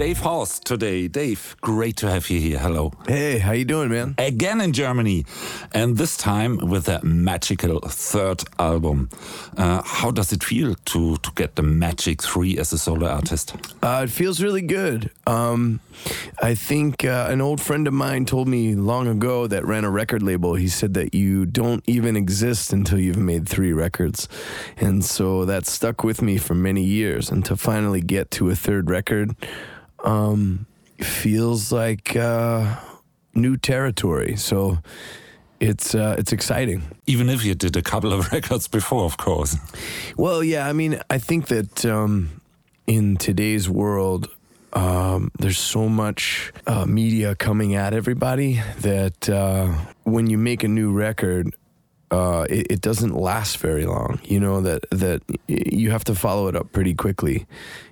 Dave Hause today. Dave, great to have you here. Hello. Hey, how you doing, man? Again in Germany, and this time with a magical third album. Uh, how does it feel to to get the Magic Three as a solo artist? Uh, it feels really good. Um, I think uh, an old friend of mine told me long ago that ran a record label. He said that you don't even exist until you've made three records, and so that stuck with me for many years. And to finally get to a third record um, feels like uh, new territory. So it's uh, it's exciting. Even if you did a couple of records before, of course. Well, yeah. I mean, I think that um, in today's world. Um, there's so much uh, media coming at everybody that uh, when you make a new record, uh, it, it, doesn't last very long. You know that that you have to follow it up pretty quickly,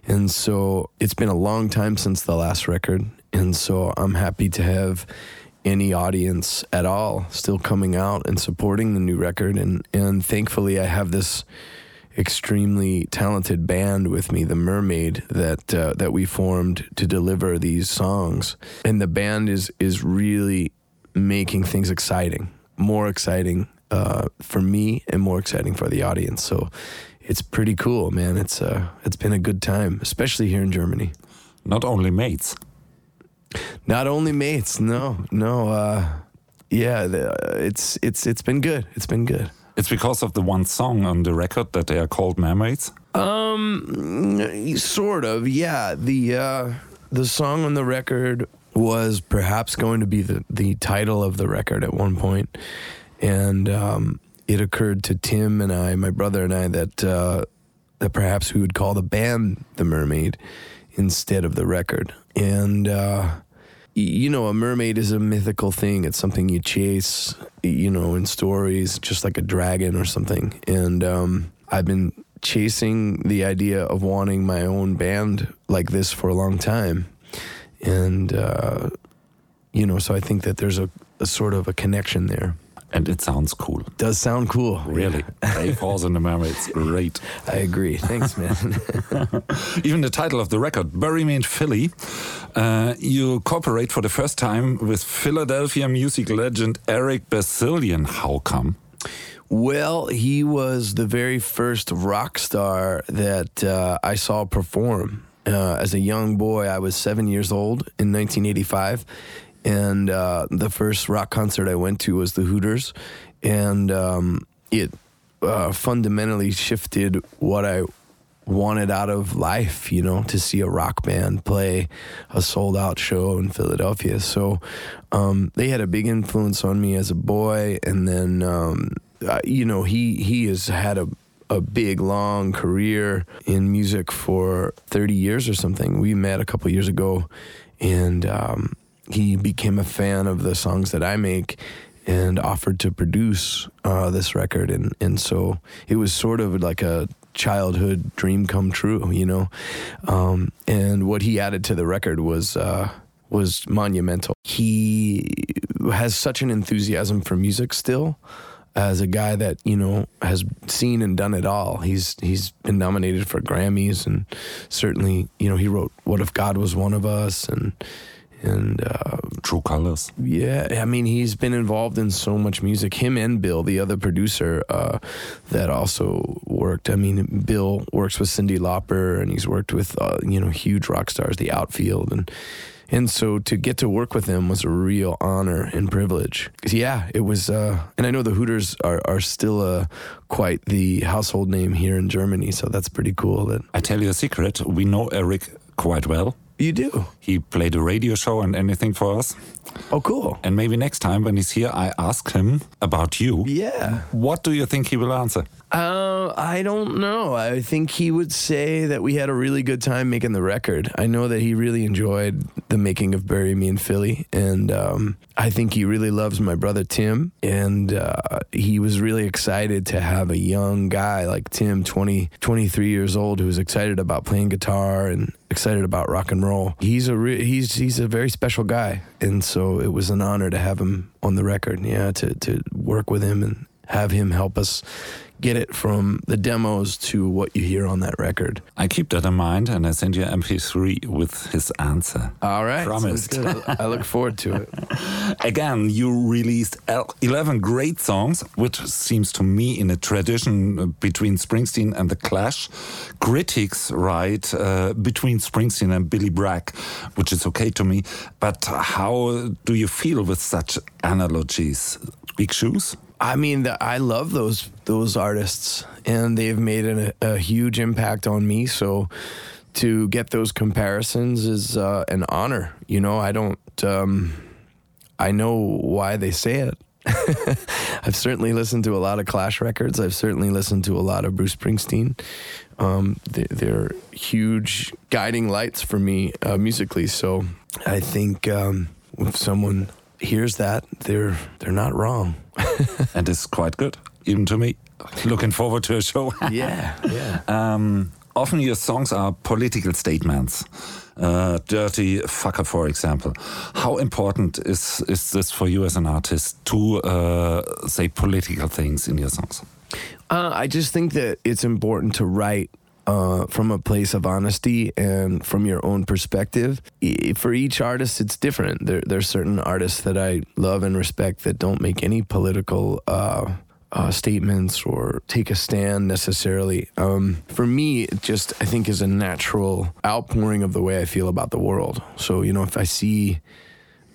and so it's been a long time since the last record, and so I'm happy to have any audience at all still coming out and supporting the new record, and and thankfully I have this extremely talented band with me, the Mermaid, that uh, that we formed to deliver these songs, and the band is is really making things exciting, more exciting uh, for me and more exciting for the audience. So it's pretty cool, man. It's uh, it's been a good time, especially here in Germany. Not only mates. Not only mates. No, no. Uh, yeah, the, it's it's it's been good. It's been good. It's because of the one song on the record that they are called mermaids. Um, sort of. Yeah. The uh, the song on the record was perhaps going to be the the title of the record at one point and um, it occurred to Tim and I, my brother and I, that uh, that perhaps we would call the band the Mermaid instead of the record. And uh, you know, a mermaid is a mythical thing. It's something you chase, you know, in stories, just like a dragon or something. And um, I've been chasing the idea of wanting my own band like this for a long time. And, uh, you know, so I think that there's a, a sort of a connection there. And it sounds cool. Does sound cool. Really. Dave Hause and the memory. It's Great. I agree. Thanks, man. Even the title of the record, Bury Me in Philly. Uh, you cooperate for the first time with Philadelphia music legend Eric Bazilian. How come? Well, he was the very first rock star that uh, I saw perform. Uh, as a young boy, I was seven years old in 1985 and uh, the first rock concert I went to was the Hooters, and um, it uh, fundamentally shifted what I wanted out of life, you know, to see a rock band play a sold out show in Philadelphia. So um, they had a big influence on me as a boy, and then um, uh, you know he he has had a a big long career in music for 30 years or something. We met a couple years ago, and um, he became a fan of the songs that I make and offered to produce uh, this record. And, and so it was sort of like a childhood dream come true, you know? Um, and what he added to the record was, uh, was monumental. He has such an enthusiasm for music still as a guy that you know has seen and done it all. He's he's been nominated for Grammys and certainly you know he wrote "What If God Was One of Us" and and uh, True Colors. Yeah, I mean he's been involved in so much music. Him and Bill, the other producer, uh, that also worked. I mean, Bill works with Cyndi Lauper, and he's worked with uh, you know huge rock stars, The Outfield, and and so to get to work with him was a real honor and privilege. Yeah, it was. Uh, and I know the Hooters are are still uh, quite the household name here in Germany, so that's pretty cool. That I tell you a secret, we know Eric quite well. You do. He played a radio show and anything for us. Oh, cool. And maybe next time when he's here, I ask him about you. Yeah. What do you think he will answer? Uh, I don't know. I think he would say that we had a really good time making the record. I know that he really enjoyed the making of Bury Me in Philly, and um, I think he really loves my brother Tim, and uh, he was really excited to have a young guy like Tim, 20, 23 years old, who's excited about playing guitar and excited about rock and roll. He's a re- he's he's a very special guy, and so it was an honor to have him on the record. Yeah, to to work with him and have him help us get it from the demos to what you hear on that record. I keep that in mind and I send you MP3 with his answer. All right. Promised. I look forward to it. Again, you released 11 great songs, which seems to me in a tradition between Springsteen and The Clash. Critics write uh, between Springsteen and Billy Bragg, which is okay to me. But how do you feel with such analogies? Big shoes? I mean, the, I love those those artists, and they've made an, a huge impact on me. So to get those comparisons is uh, an honor. You know, I don't. Um, I know why they say it. I've certainly listened to a lot of Clash records. I've certainly listened to a lot of Bruce Springsteen. Um, they, are huge guiding lights for me uh, musically. So I think um, if someone hears that, they're they're not wrong. and it's quite good, even to me. Looking forward to a show. yeah, yeah. Um, often your songs are political statements. Uh, Dirty Fucker, for example. How important is, is this for you as an artist to uh, say political things in your songs? Uh, I just think that it's important to write uh, from a place of honesty and from your own perspective. For each artist, it's different. There, there are certain artists that I love and respect that don't make any political uh, uh, statements or take a stand necessarily. Um, for me, it just I think is a natural outpouring of the way I feel about the world. So you know, if I see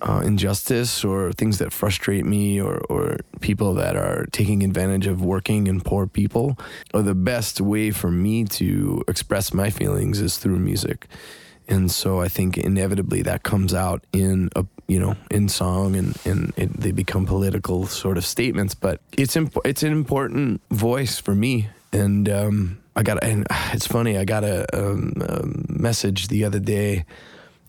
uh, injustice or things that frustrate me or, or people that are taking advantage of working and poor people, or the best way for me to express my feelings is through music. And so I think inevitably that comes out in a you know in song and and it, they become political sort of statements. But it's imp- it's an important voice for me, and um, I got and it's funny I got a, um, a message the other day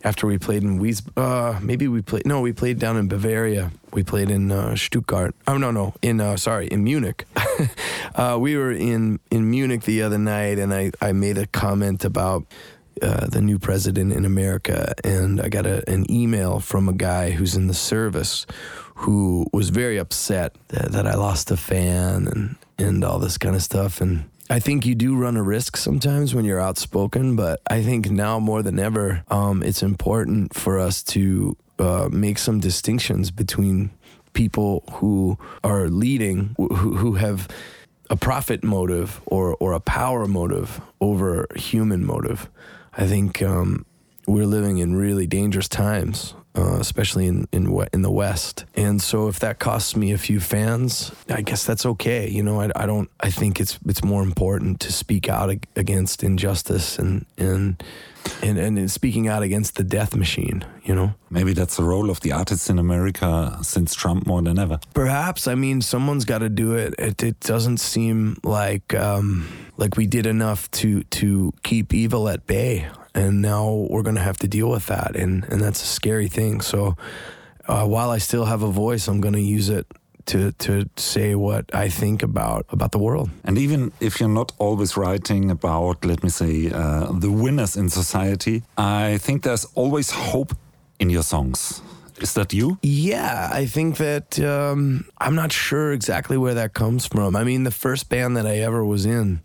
after we played in Wies, uh, maybe we played. No, we played down in Bavaria. We played in uh, Stuttgart. Oh no, no, in uh, sorry, in Munich. uh, we were in in Munich the other night, and I I made a comment about. Uh, the new president in America, and I got a, an email from a guy who's in the service who was very upset that, that I lost a fan and and all this kind of stuff. And I think you do run a risk sometimes when you're outspoken, but I think now more than ever, um, it's important for us to uh, make some distinctions between people who are leading, who, who have a profit motive or, or a power motive over human motive. I think um, we're living in really dangerous times uh, especially in in in the West. And so, if that costs me a few fans, I guess that's okay. You know, I, I don't. I think it's it's more important to speak out against injustice and and. And, and speaking out against the death machine, you know. Maybe that's the role of the artists in America since Trump more than ever. Perhaps. I mean, someone's got to do it. It, it doesn't seem like um, like we did enough to to keep evil at bay and now we're going to have to deal with that and and that's a scary thing so uh, while I still have a voice I'm going to use it to to say what I think about about the world. And even if you're not always writing about, let me say, uh, the winners in society, I think there's always hope in your songs. Is that you? Yeah, I think that um, I'm not sure exactly where that comes from. I mean, the first band that I ever was in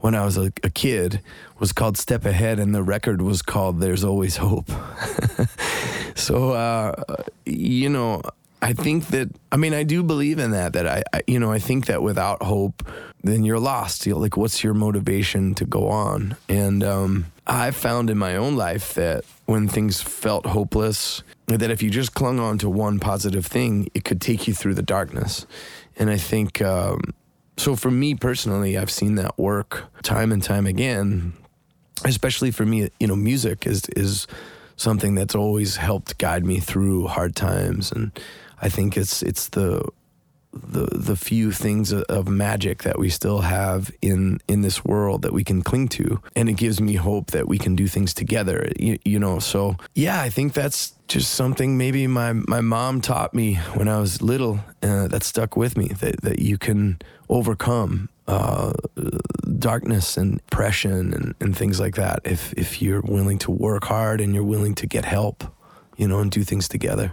when I was a, a kid was called Step Ahead, and the record was called There's Always Hope. so, uh, you know, I think that, I mean, I do believe in that, that I, I, you know, I think that without hope, then you're lost. You're like, what's your motivation to go on? And um, I've found in my own life that when things felt hopeless, that if you just clung on to one positive thing, it could take you through the darkness. And I think, um, so for me personally, I've seen that work time and time again. Especially for me, you know, music is is something that's always helped guide me through hard times, and I think it's it's the the the few things of magic that we still have in in this world that we can cling to. And it gives me hope that we can do things together you, you know? So yeah i think that's just something maybe my my mom taught me when i was little uh, that stuck with me that that you can overcome uh, darkness and depression and, and things like that if if you're willing to work hard and you're willing to get help you know and do things together.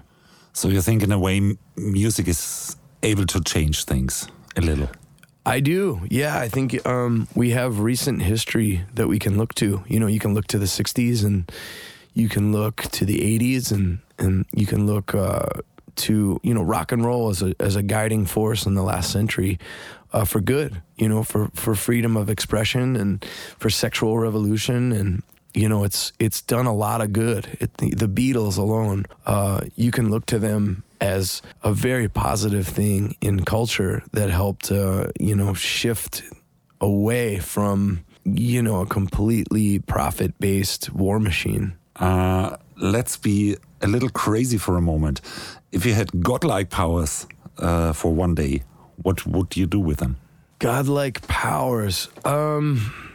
So you think in a way music is able to change things a little. I do. Yeah, I think um, we have recent history that we can look to. You know, you can look to the '60s and you can look to the '80s and and you can look uh, to you know rock and roll as a as a guiding force in the last century uh, for good. You know, for for freedom of expression and for sexual revolution and you know it's it's done a lot of good. It, the, the Beatles alone, uh, you can look to them as a very positive thing in culture that helped uh, you know shift away from you know a completely profit based war machine. Uh, let's be a little crazy for a moment. If you had godlike powers uh, for one day, what would you do with them? Godlike powers. Um,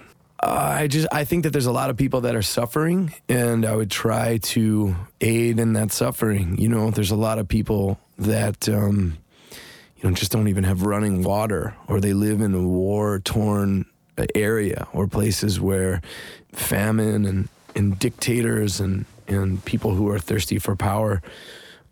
I just I think that there's a lot of people that are suffering, and I would try to aid in that suffering. You know, there's a lot of people that um, you know just don't even have running water, or they live in a war torn area, or places where famine and and dictators and and people who are thirsty for power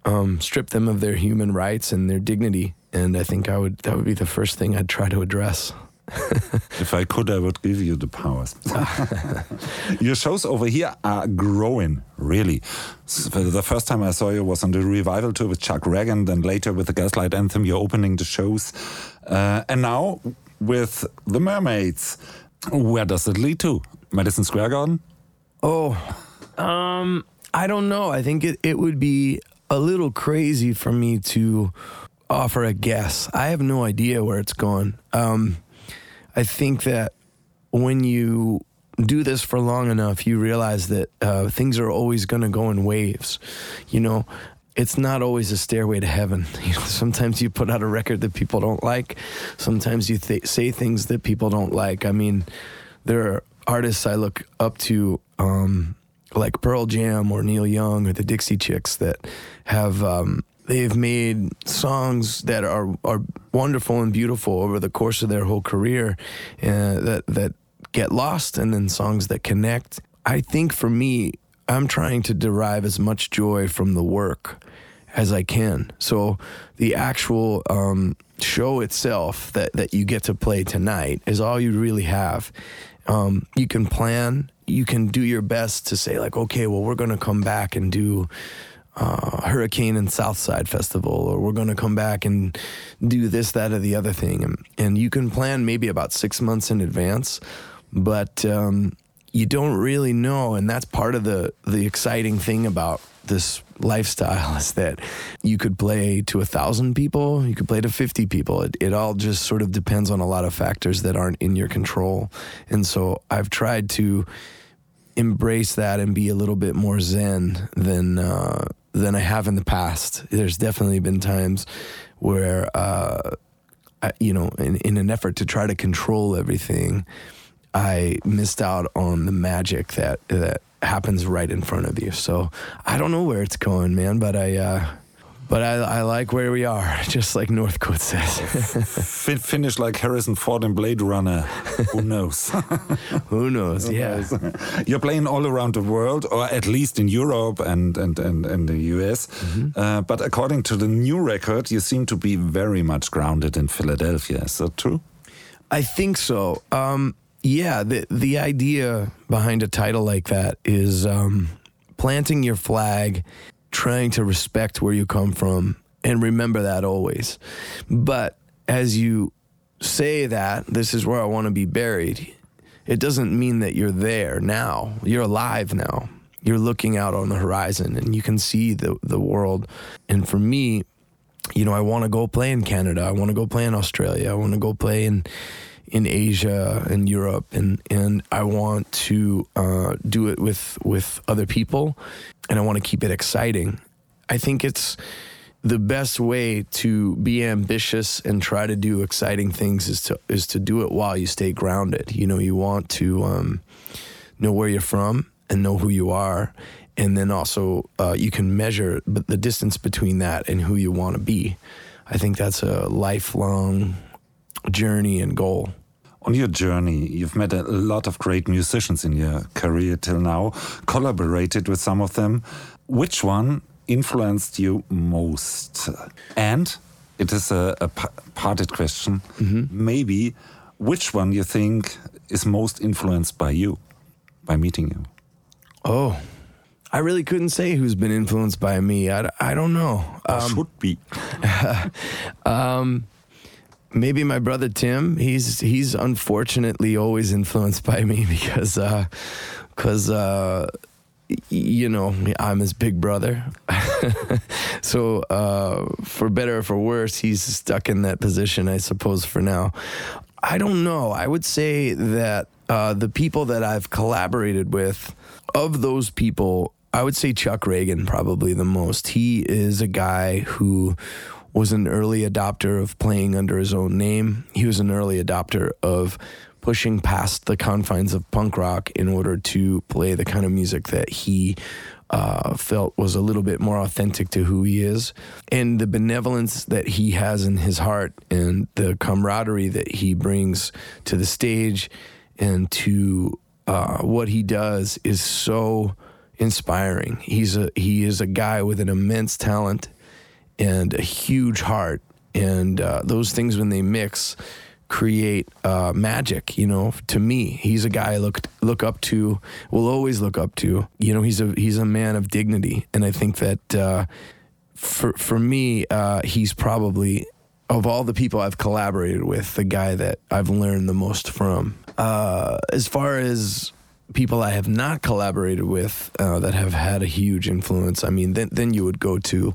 um, strip them of their human rights and their dignity. And I think I would that would be the first thing I'd try to address. if I could, I would give you the powers. Your shows over here are growing, really. The first time I saw you was on the revival tour with Chuck Ragan, then later with the Gaslight Anthem, you're opening the shows. Uh, and now with the Mermaids. Where does it lead to? Madison Square Garden? Oh, um, I don't know. I think it, it would be a little crazy for me to offer a guess. I have no idea where it's going. Um, I think that when you do this for long enough, you realize that uh, things are always going to go in waves. You know, it's not always a stairway to heaven. You know, sometimes you put out a record that people don't like. Sometimes you th- say things that people don't like. I mean, there are artists I look up to. Um, like Pearl Jam or Neil Young or the Dixie Chicks that have um, they've made songs that are are wonderful and beautiful over the course of their whole career uh, that that get lost and then songs that connect. I think for me, I'm trying to derive as much joy from the work as I can. So the actual um, show itself that that you get to play tonight is all you really have. Um, you can plan you can do your best to say like, okay, well, we're going to come back and do uh, Hurricane and Southside Festival, or we're going to come back and do this, that, or the other thing, and and you can plan maybe about six months in advance, but um, you don't really know, and that's part of the the exciting thing about this lifestyle is that you could play to a thousand people, you could play to 50 people. It, it all just sort of depends on a lot of factors that aren't in your control. And so I've tried to embrace that and be a little bit more zen than uh, than I have in the past. There's definitely been times where, uh, I, you know, in, in an effort to try to control everything, I missed out on the magic that that happens right in front of you. So I don't know where it's going, man, but I. Uh, but I, I, like where we are, just like Northcote says. Finish like Harrison Ford in Blade Runner. Who knows? Who knows? Yeah. You're playing all around the world, or at least in Europe and and and, and the US. Mm -hmm. uh, but according to the new record, you seem to be very much grounded in Philadelphia. Is that true? I think so. Um, yeah. The the idea behind a title like that is um, planting your flag trying to respect where you come from and remember that always. But as you say that, this is where I want to be buried, it doesn't mean that you're there now. You're alive now. You're looking out on the horizon and you can see the, the world. And for me, you know, I want to go play in Canada. I want to go play in Australia. I want to go play in in Asia and Europe, and and I want to uh, do it with with other people, and I want to keep it exciting. I think it's the best way to be ambitious and try to do exciting things is to is to do it while you stay grounded. You know, you want to um, know where you're from and know who you are, and then also uh, you can measure the distance between that and who you want to be. I think that's a lifelong journey and goal on your journey, you've met a lot of great musicians in your career till now, collaborated with some of them. Which one influenced you most? And it is a, a pa- parted question. Mm-hmm. Maybe which one you think is most influenced by you, by meeting you? Oh, I really couldn't say who's been influenced by me. I, I don't know. Or should be. maybe my brother Tim. He's he's unfortunately always influenced by me because because uh, you know I'm his big brother. so uh, for better or for worse, he's stuck in that position, I suppose, for now. I don't know. I would say that uh, the people that I've collaborated with, of those people, I would say Chuck Ragan probably the most. He is a guy who was an early adopter of playing under his own name. He was an early adopter of pushing past the confines of punk rock in order to play the kind of music that he uh, felt was a little bit more authentic to who he is. And the benevolence that he has in his heart and the camaraderie that he brings to the stage and to uh, what he does is so inspiring. He's a he is a guy with an immense talent and a huge heart, and uh, those things when they mix create uh, magic. You know, to me, he's a guy I look look up to, will always look up to. You know, he's a he's a man of dignity, and I think that uh, for for me, uh, he's probably of all the people I've collaborated with, the guy that I've learned the most from. Uh, as far as people I have not collaborated with uh, that have had a huge influence, I mean, then then you would go to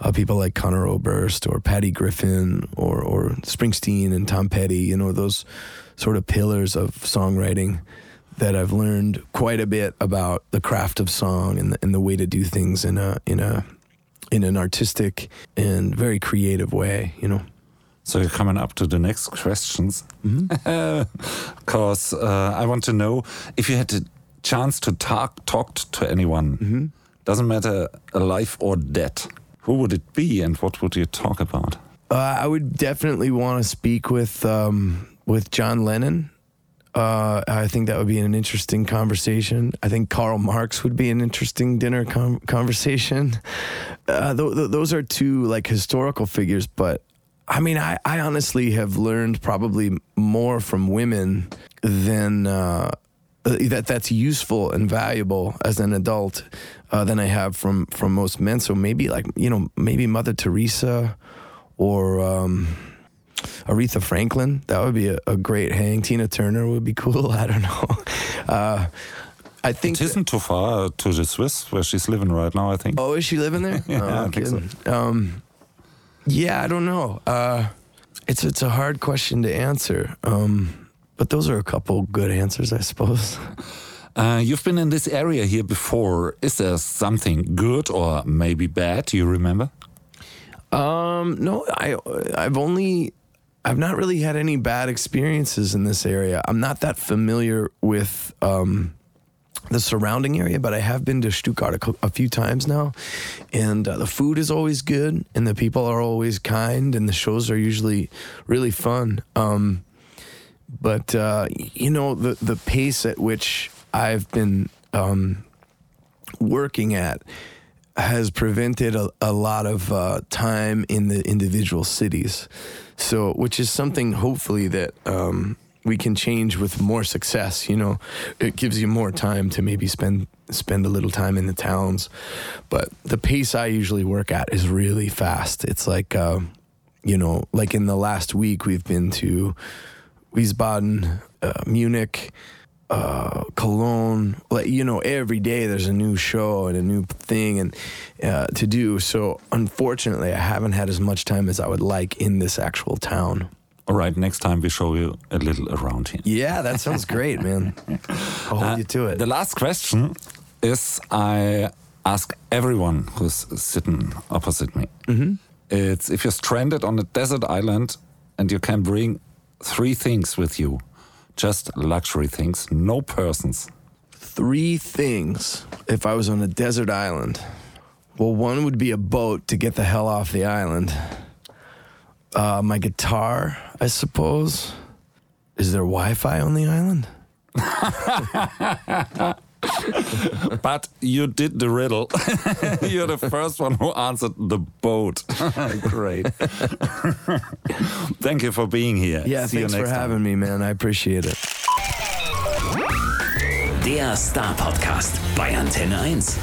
uh, people like Conor Oberst or Patty Griffin or or Springsteen and Tom Petty. You know, those sort of pillars of songwriting that I've learned quite a bit about the craft of song and the, and the way to do things in a in a in an artistic and very creative way. You know. So you're coming up to the next questions, because uh, I want to know if you had a chance to talk talked to anyone. Doesn't matter alive or dead. Who would it be, and what would you talk about? Uh, I would definitely want to speak with um, with John Lennon. Uh, I think that would be an interesting conversation. I think Karl Marx would be an interesting dinner conversation. Uh, th- th- those are two like historical figures, but I mean, I, I honestly have learned probably more from women than uh, that that's useful and valuable as an adult uh, than I have from from most men. So maybe like you know maybe Mother Teresa or um, Aretha Franklin. That would be a, a great hang. Tina Turner would be cool. I don't know. Uh, I think. It isn't too far to the Swiss where she's living right now. I think. Oh, is she living there? Yeah, oh, I think so. Um, yeah, I don't know. Uh, it's it's a hard question to answer. Um, but those are a couple good answers, I suppose. Uh, you've been in this area here before. Is there something good or maybe bad you remember? Um, no, I I've only I've not really had any bad experiences in this area. I'm not that familiar with um, the surrounding area, but I have been to Stuttgart a, a few times now, and uh, the food is always good, and the people are always kind, and the shows are usually really fun. Um, but uh, you know the the pace at which I've been um, working at has prevented a, a lot of uh, time in the individual cities. So, which is something hopefully that um, we can change with more success. You know, it gives you more time to maybe spend spend a little time in the towns. But the pace I usually work at is really fast. It's like, uh, you know, like in the last week we've been to Wiesbaden, uh, Munich, uh, Cologne. Like you know, every day there's a new show and a new thing and uh, to do. So unfortunately, I haven't had as much time as I would like in this actual town. All right, next time we show you a little around here. Yeah, that sounds great, man. I'll hold you to it. The last question is I ask everyone who's sitting opposite me. It's if you're stranded on a desert island and you can bring three things with you, just luxury things, no persons. Three things if I was on a desert island. Well, one would be a boat to get the hell off the island. Uh, my guitar, I suppose. Is there Wi Fi on the island? but you did the riddle. You're the first one who answered the boat. Great. Thank you for being here. Yeah, See thanks you for next having time. me, man. I appreciate it. Der Star Podcast bei Antenne 1.